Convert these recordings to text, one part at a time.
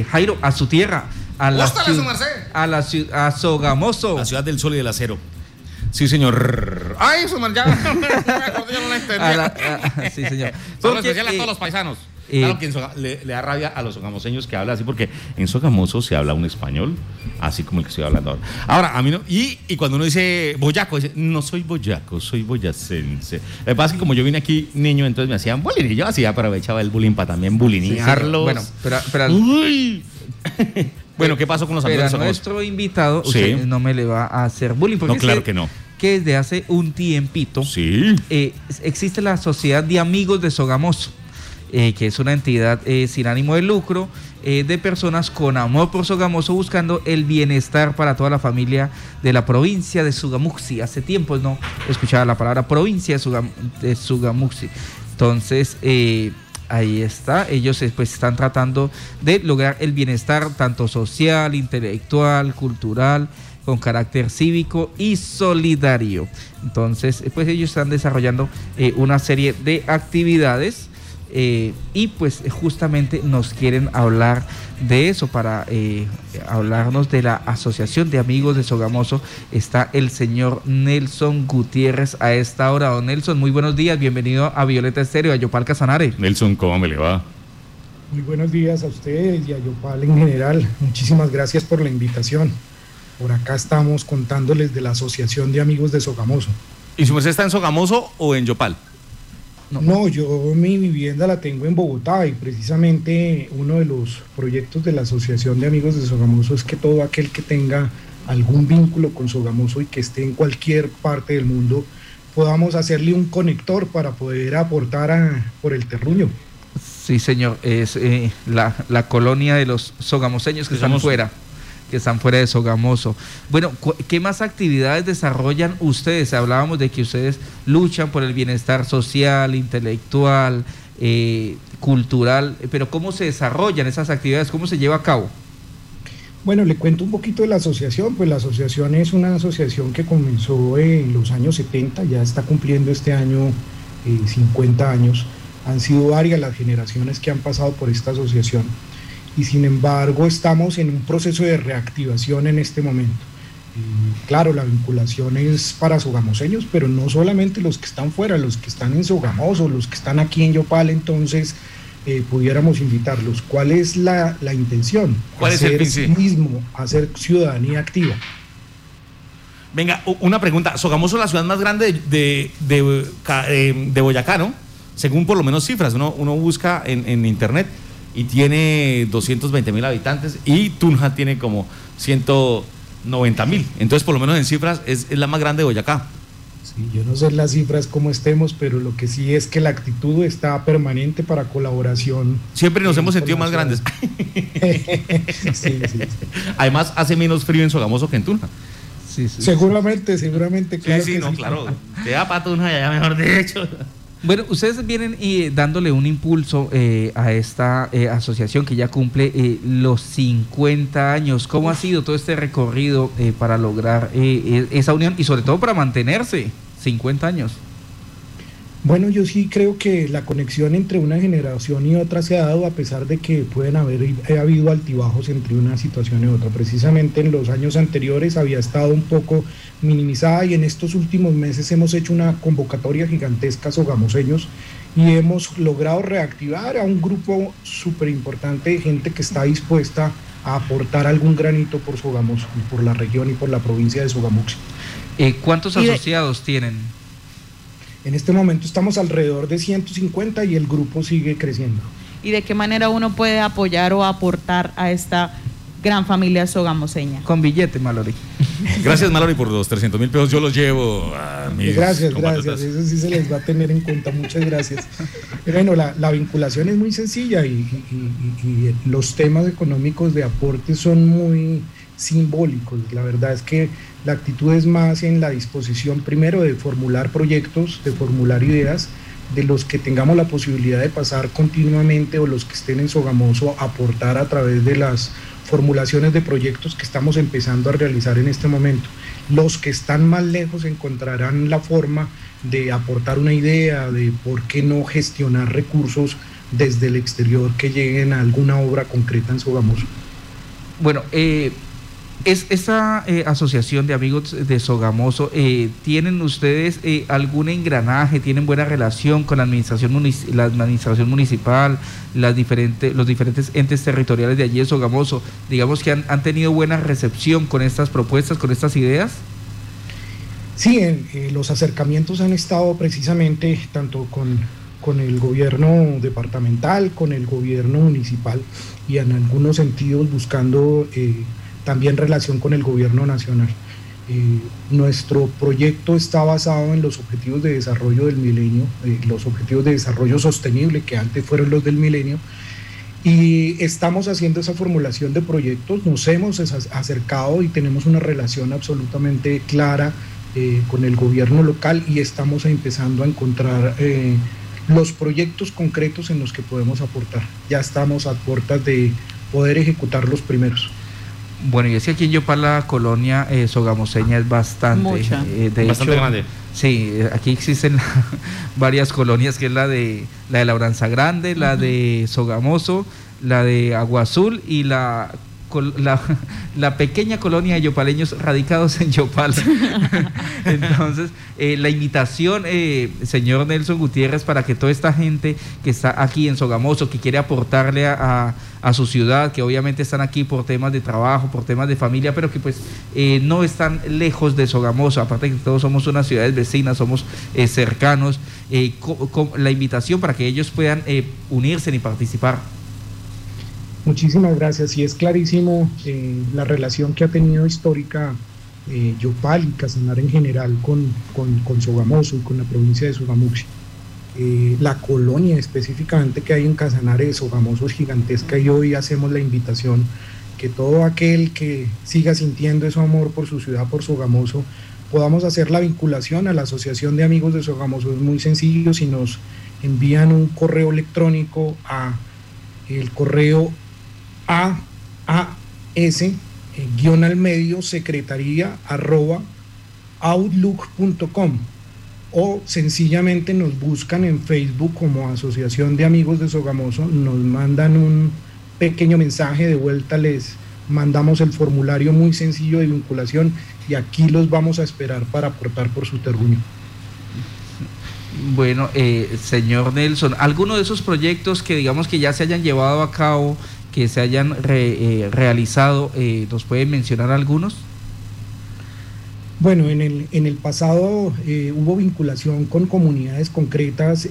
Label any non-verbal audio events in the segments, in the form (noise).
eh, Jairo, a su tierra, a la, a la ciu- a Sogamoso. La ciudad del sol y del acero. Sí, señor. Ay, su ya no la entendía. A la- a- sí, señor. Solo Porque, especial a eh, todos los paisanos. Eh, Claro que en Soga- le, le da rabia a los sogamoseños que hablan así, porque en Sogamoso se habla un español, así como el que estoy hablando ahora. Ahora, a mí no. Y, y cuando uno dice boyaco, dice, no soy boyaco, soy boyacense. Lo que pasa es que como yo vine aquí niño, entonces me hacían bullying. Y yo así aprovechaba el bullying para también sí, bullyingarlos. señor. Bueno, pero, pero Uy. (laughs) bueno, ¿qué pasó con los pero amigos Sogamoso? nuestro invitado, Sí. usted no me le va a hacer bullying. Porque No, claro que no. Que desde hace un tiempito Sí. eh, existe la Sociedad de Amigos de Sogamoso, eh, que es una entidad eh, sin ánimo de lucro eh, de personas con amor por Sogamoso buscando el bienestar para toda la familia de la provincia de Sugamuxi. Hace tiempo no escuchaba la palabra provincia de, Sugam- Sugamuxi. Entonces, ahí está. Ellos pues están tratando de lograr el bienestar tanto social, intelectual, cultural, con carácter cívico y solidario. Entonces, pues ellos están desarrollando una serie de actividades eh, y pues justamente nos quieren hablar de eso para eh, hablarnos de la Asociación de Amigos de Sogamoso. Está el señor Nelson Gutiérrez a esta hora. Don Nelson, muy buenos días. Bienvenido a Violeta Estéreo, a Yopal Casanare. Nelson, ¿cómo me le va? Muy buenos días a ustedes y a Yopal en general. Muchísimas gracias por la invitación. Por acá estamos contándoles de la Asociación de Amigos de Sogamoso. ¿Y su merced está en Sogamoso o en Yopal? No. No, yo mi vivienda la tengo en Bogotá y precisamente uno de los proyectos de la Asociación de Amigos de Sogamoso es que todo aquel que tenga algún vínculo con Sogamoso y que esté en cualquier parte del mundo podamos hacerle un conector para poder aportar a- por el terruño. Sí, señor, es eh, la, la colonia de los sogamoseños que están fuera, que están fuera de Sogamoso. Bueno, ¿qué más actividades desarrollan ustedes? Hablábamos de que ustedes luchan por el bienestar social, intelectual, eh, cultural, pero ¿cómo se desarrollan esas actividades? ¿Cómo se lleva a cabo? Bueno, le cuento un poquito de la asociación. Pues la asociación es una asociación que comenzó en los años 70, ya está cumpliendo este año eh, 50 años. Han sido varias las generaciones que han pasado por esta asociación y sin embargo estamos en un proceso de reactivación en este momento. Y, claro, la vinculación es para sogamoseños, pero no solamente los que están fuera, los que están en Sogamoso, los que están aquí en Yopal, entonces eh, pudiéramos invitarlos. ¿Cuál es la, la intención? ¿Cuál es el hacer fin, sí? civismo, hacer ciudadanía activa. Venga, una pregunta. Sogamoso es la ciudad más grande de, de, de, eh, de Boyacá, ¿no? Según por lo menos cifras. Uno, uno busca en, en internet y tiene 220 mil habitantes y Tunja tiene como 190 mil. Entonces, por lo menos en cifras, es, es la más grande de Boyacá. Sí, yo no sé las cifras cómo estemos, pero lo que sí es que la actitud está permanente para colaboración. Siempre nos Sí, hemos sentido más grandes. (laughs) sí, sí, sí. Además, hace menos frío en Sogamoso que en Tunja. Sí, sí. Seguramente, seguramente. Sí, claro sí, que no, claro. Queda para Tunja ya mejor dicho. Bueno, ustedes vienen eh, dándole un impulso eh, a esta eh, asociación que ya cumple eh, los 50 años. ¿Cómo ha sido todo este recorrido eh, para lograr eh, esa unión y sobre todo para mantenerse 50 años? Bueno, yo sí creo que la conexión entre una generación y otra se ha dado a pesar de que pueden haber eh, habido altibajos entre una situación y otra. Precisamente en los años anteriores había estado un poco minimizada y en estos últimos meses hemos hecho una convocatoria gigantesca sogamoseños y hemos logrado reactivar a un grupo súper importante de gente que está dispuesta a aportar algún granito por Sogamoso y por la región y por la provincia de Sogamuxi. Eh, ¿Cuántos Y de- asociados tienen? En este momento estamos alrededor de 150 y el grupo sigue creciendo. ¿Y de qué manera uno puede apoyar o aportar a esta gran familia sogamoseña? Con billete, Mallory. (laughs) Gracias, Mallory, por los 300 mil pesos. Yo los llevo a mis Gracias, gracias. Eso sí se les va a tener en cuenta. Muchas gracias. Pero bueno, la, la vinculación es muy sencilla y, y- y- y los temas económicos de aporte son muy simbólicos. La verdad es que la actitud es más en la disposición primero de formular proyectos, de formular ideas, de los que tengamos la posibilidad de pasar continuamente o los que estén en Sogamoso aportar a través de las formulaciones de proyectos que estamos empezando a realizar en este momento. Los que están más lejos encontrarán la forma de aportar una idea, de por qué no gestionar recursos desde el exterior que lleguen a alguna obra concreta en Sogamoso. Bueno, eh, es, esa eh, asociación de amigos de Sogamoso, eh, ¿tienen ustedes eh, algún engranaje, tienen buena relación con la administración, munici- la administración municipal, las diferentes, los diferentes entes territoriales de allí de Sogamoso? Digamos que han, han tenido buena recepción con estas propuestas, con estas ideas. Sí, eh, los acercamientos han estado precisamente tanto con, con el gobierno departamental, con el gobierno municipal y en algunos sentidos buscando también relación con el gobierno nacional. Eh, nuestro proyecto está basado en los objetivos de desarrollo del milenio, eh, los objetivos de desarrollo sostenible que antes fueron los del milenio, y estamos haciendo esa formulación de proyectos, nos hemos acercado y tenemos una relación absolutamente clara eh, con el gobierno local y estamos empezando a encontrar los proyectos concretos en los que podemos aportar. Ya estamos a puertas de poder ejecutar los primeros. Bueno, y es que aquí en Yopal la colonia eh, sogamoseña es bastante. Mucha. eh, de Bastante hecho, grande. Sí, eh, aquí existen (laughs) varias colonias, que es la de la de Labranza Grande, la de Sogamoso, la de Agua Azul y la, la, la pequeña colonia de yopaleños radicados en Yopal. (laughs) Entonces, eh, la invitación, eh, señor Nelson Gutiérrez, para que toda esta gente que está aquí en Sogamoso, que quiere aportarle a, a- a su ciudad, que obviamente están aquí por temas de trabajo, por temas de familia, pero que pues eh, no están lejos de Sogamoso, aparte que todos somos unas ciudades vecinas, somos eh, cercanos, eh, la invitación para que ellos puedan unirse y participar. Muchísimas gracias. Y es clarísimo eh, la relación que ha tenido histórica eh, Yopal y Casanare en general con, con, con Sogamoso y con la provincia de Sogamuxi. Eh, la colonia específicamente que hay en Casanare de Sogamoso es gigantesca y hoy hacemos la invitación que todo aquel que siga sintiendo ese amor por su ciudad, por Sogamoso, podamos hacer la vinculación a la Asociación de Amigos de Sogamoso. Es muy sencillo si nos envían un correo electrónico a el correo a a s eh, guion al medio secretaría arroba outlook.com o sencillamente nos buscan en Facebook como Asociación de Amigos de Sogamoso, nos mandan un pequeño mensaje, de vuelta les mandamos el formulario muy sencillo de vinculación y aquí los vamos a esperar para aportar por su terruño. Bueno, eh, señor Nelson, ¿alguno de esos proyectos que digamos que ya se hayan llevado a cabo, que se hayan eh, realizado, eh, nos puede mencionar algunos? Bueno, en el, en el pasado eh, hubo vinculación con comunidades concretas,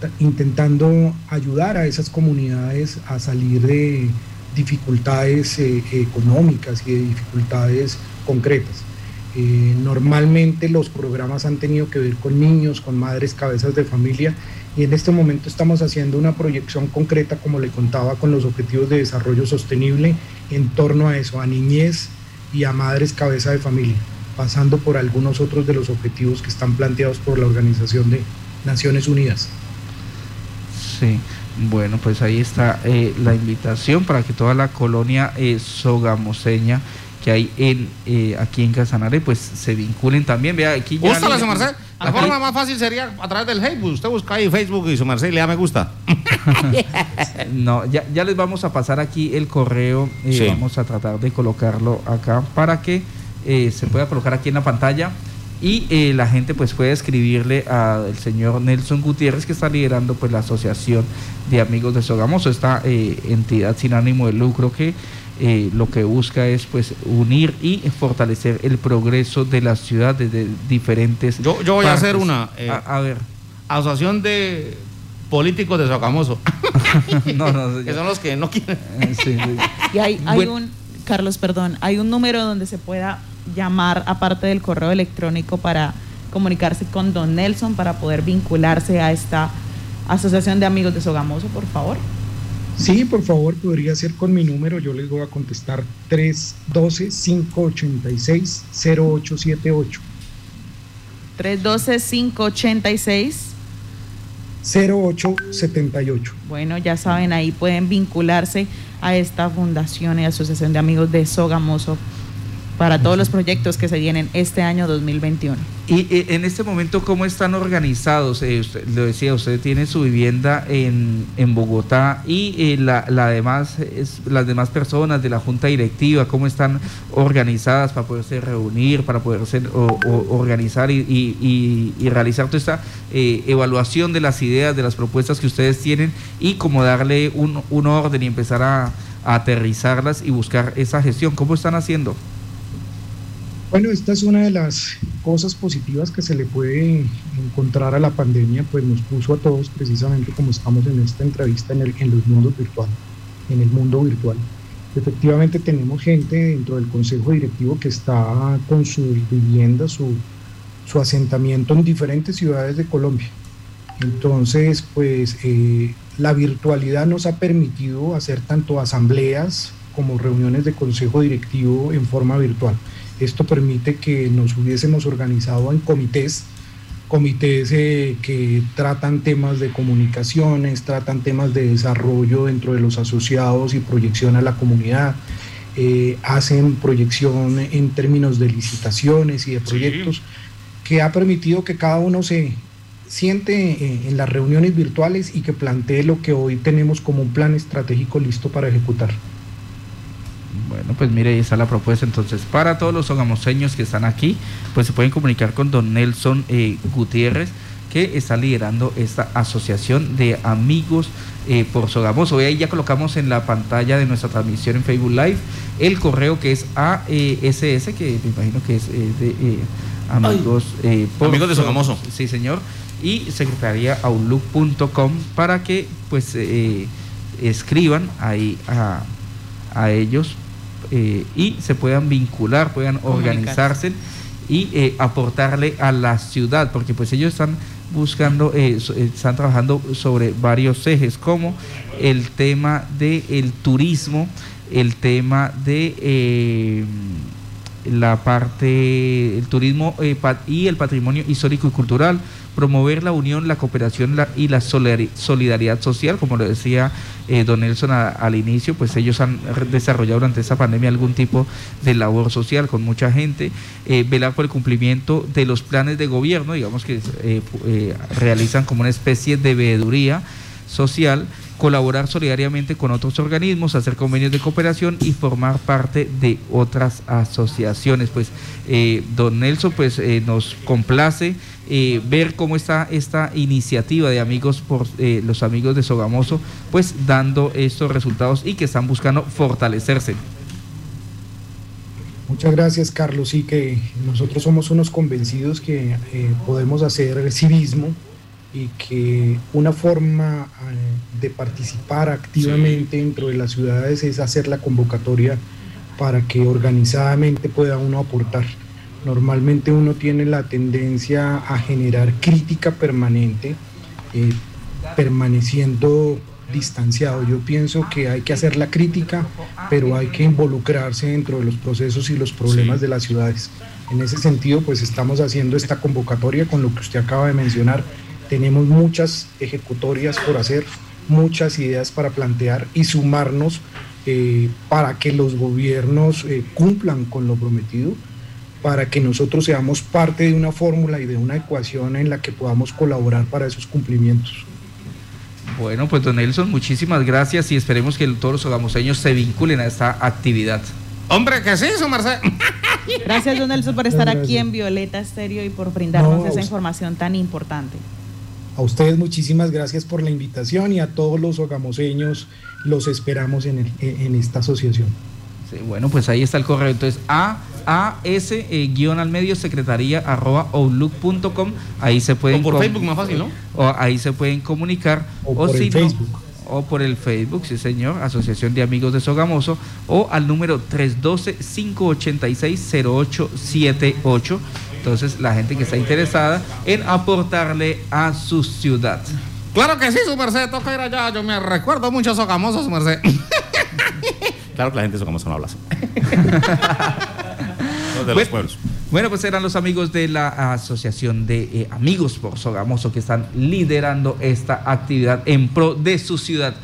ta- intentando ayudar a esas comunidades a salir de dificultades económicas y de dificultades concretas. Eh, normalmente los programas han tenido que ver con niños, con madres, cabezas de familia, y en este momento estamos haciendo una proyección concreta, como le contaba, con los objetivos de desarrollo sostenible en torno a eso, a niñez y a madres, cabeza de familia pasando por algunos otros de los objetivos que están planteados por la Organización de Naciones Unidas. Sí, bueno, pues ahí está eh, la invitación para que toda la colonia eh, sogamoseña que hay en eh, aquí en Casanare, pues se vinculen también. Vea, aquí ya. Gústale, su merced. La Aquí- forma más fácil sería a través del Facebook. Usted busca ahí Facebook y su merced y le da me gusta. (laughs) No, ya, ya les vamos a pasar aquí el correo. eh, Sí. Vamos a tratar de colocarlo acá para que eh, se pueda colocar aquí en la pantalla y eh, la gente pues puede escribirle al señor Nelson Gutiérrez que está liderando pues la Asociación de Amigos de Sogamoso, esta eh, entidad sin ánimo de lucro que eh, lo que busca es pues unir y fortalecer el progreso de la ciudad desde diferentes Yo- yo voy a hacer una, eh, a, a ver Asociación de Políticos de Socamoso. (laughs) no no (laughs) que son los que no quieren. eh, sí, sí. Y hay, hay Bueno. un, Carlos, perdón, hay un número donde se pueda llamar aparte del correo electrónico para comunicarse con Don Nelson para poder vincularse a esta Asociación de Amigos de Sogamoso, por favor. Sí, por favor, podría ser con mi número, yo les voy a contestar 312-586-0878. 312-586. 0878. Bueno, ya saben, ahí pueden vincularse a esta fundación y asociación de amigos de Sogamoso para todos los proyectos que se vienen este año 2021. Y eh, en este momento, ¿cómo están organizados? Eh, lo decía, usted tiene su vivienda en, en Bogotá y eh, la, la demás, las demás personas de la junta directiva, ¿cómo están organizadas para poderse reunir, para poderse organizar y, realizar toda esta eh, evaluación de las ideas, de las propuestas que ustedes tienen y cómo darle un, un orden y empezar a aterrizarlas y buscar esa gestión? ¿Cómo están haciendo? Bueno, esta es una de las cosas positivas que se le puede encontrar a la pandemia, pues nos puso a todos precisamente como estamos en esta entrevista en, el, en los mundos virtuales, en el mundo virtual. Efectivamente tenemos gente dentro del consejo directivo que está con su vivienda, su, su asentamiento en diferentes ciudades de Colombia. Entonces, pues eh, la virtualidad nos ha permitido hacer tanto asambleas como reuniones de consejo directivo en forma virtual. Esto permite que nos hubiésemos organizado en comités, comités eh, que tratan temas de comunicaciones, tratan temas de desarrollo dentro de los asociados y proyección a la comunidad, eh, hacen proyección en términos de licitaciones y de proyectos, sí. que ha permitido que cada uno se siente eh, en las reuniones virtuales y que plantee lo que hoy tenemos como un plan estratégico listo para ejecutar. Bueno, pues mire, ahí está la propuesta. Entonces, para todos los sogamoseños que están aquí, pues se pueden comunicar con don Nelson eh, Gutiérrez, que está liderando esta asociación de amigos eh, por Sogamoso. Hoy ahí ya colocamos en la pantalla de nuestra transmisión en Facebook Live el correo que es ASS, que me imagino que es eh, de amigos por amigos de Sogamoso. Sí, señor. Y secretaría outlook.com para que pues escriban ahí a, a ellos eh, y se puedan vincular, puedan organizarse y eh, aportarle a la ciudad, porque pues ellos están buscando, eh, están trabajando sobre varios ejes, como el tema del el turismo, el tema de la parte, el turismo y el patrimonio histórico y cultural, promover la unión, la cooperación y la solidaridad social, como lo decía eh, don Nelson al inicio, pues ellos han desarrollado durante esta pandemia algún tipo de labor social con mucha gente, eh, velar por el cumplimiento de los planes de gobierno, digamos que eh, realizan como una especie de veeduría social, colaborar solidariamente con otros organismos, hacer convenios de cooperación y formar parte de otras asociaciones. Pues eh, don Nelson pues eh, nos complace eh, ver cómo está esta iniciativa de amigos por los amigos de Sogamoso, pues dando estos resultados y que están buscando fortalecerse. Muchas gracias, Carlos. Sí, que nosotros somos unos convencidos que podemos hacer civismo y que una forma eh, de participar activamente dentro de las ciudades es hacer la convocatoria para que organizadamente pueda uno aportar. Normalmente uno tiene la tendencia a generar crítica permanente, eh, permaneciendo distanciado. Yo pienso que hay que hacer la crítica, pero hay que involucrarse dentro de los procesos y los problemas sí. de las ciudades. En ese sentido, pues estamos haciendo esta convocatoria con lo que usted acaba de mencionar. Tenemos muchas ejecutorias por hacer, muchas ideas para plantear y sumarnos eh, para que los gobiernos eh, cumplan con lo prometido, para que nosotros seamos parte de una fórmula y de una ecuación en la que podamos colaborar para esos cumplimientos. Bueno, pues don Nelson, muchísimas gracias y esperemos que todos los sogamoseños se vinculen a esta actividad. Hombre, que sí, su merced. Gracias, don Nelson, por estar aquí en Violeta Estéreo y por brindarnos no, esa información tan importante. A ustedes muchísimas gracias por la invitación y a todos los sogamoseños los esperamos en, el, en esta asociación. Sí, bueno, pues ahí está el correo. Entonces, A, A, S, eh, guion al medio, secretaría, arroba, outlook.com. Ahí se pueden. O por Facebook, más fácil, ¿no? O ahí se pueden comunicar. O, o por si el Facebook. No, o por el Facebook, sí señor, Asociación de Amigos de Sogamoso, o al número 312-586-0878. Entonces, la gente que está interesada en aportarle a su ciudad. Claro que sí, su merced, toca ir allá. Yo me recuerdo mucho a Sogamoso, su merced. (laughs) claro que la gente de Sogamoso no habla así. (laughs) los de los pueblos. Bueno, pues eran los amigos de la Asociación de eh, Amigos por Sogamoso que están liderando esta actividad en pro de su ciudad.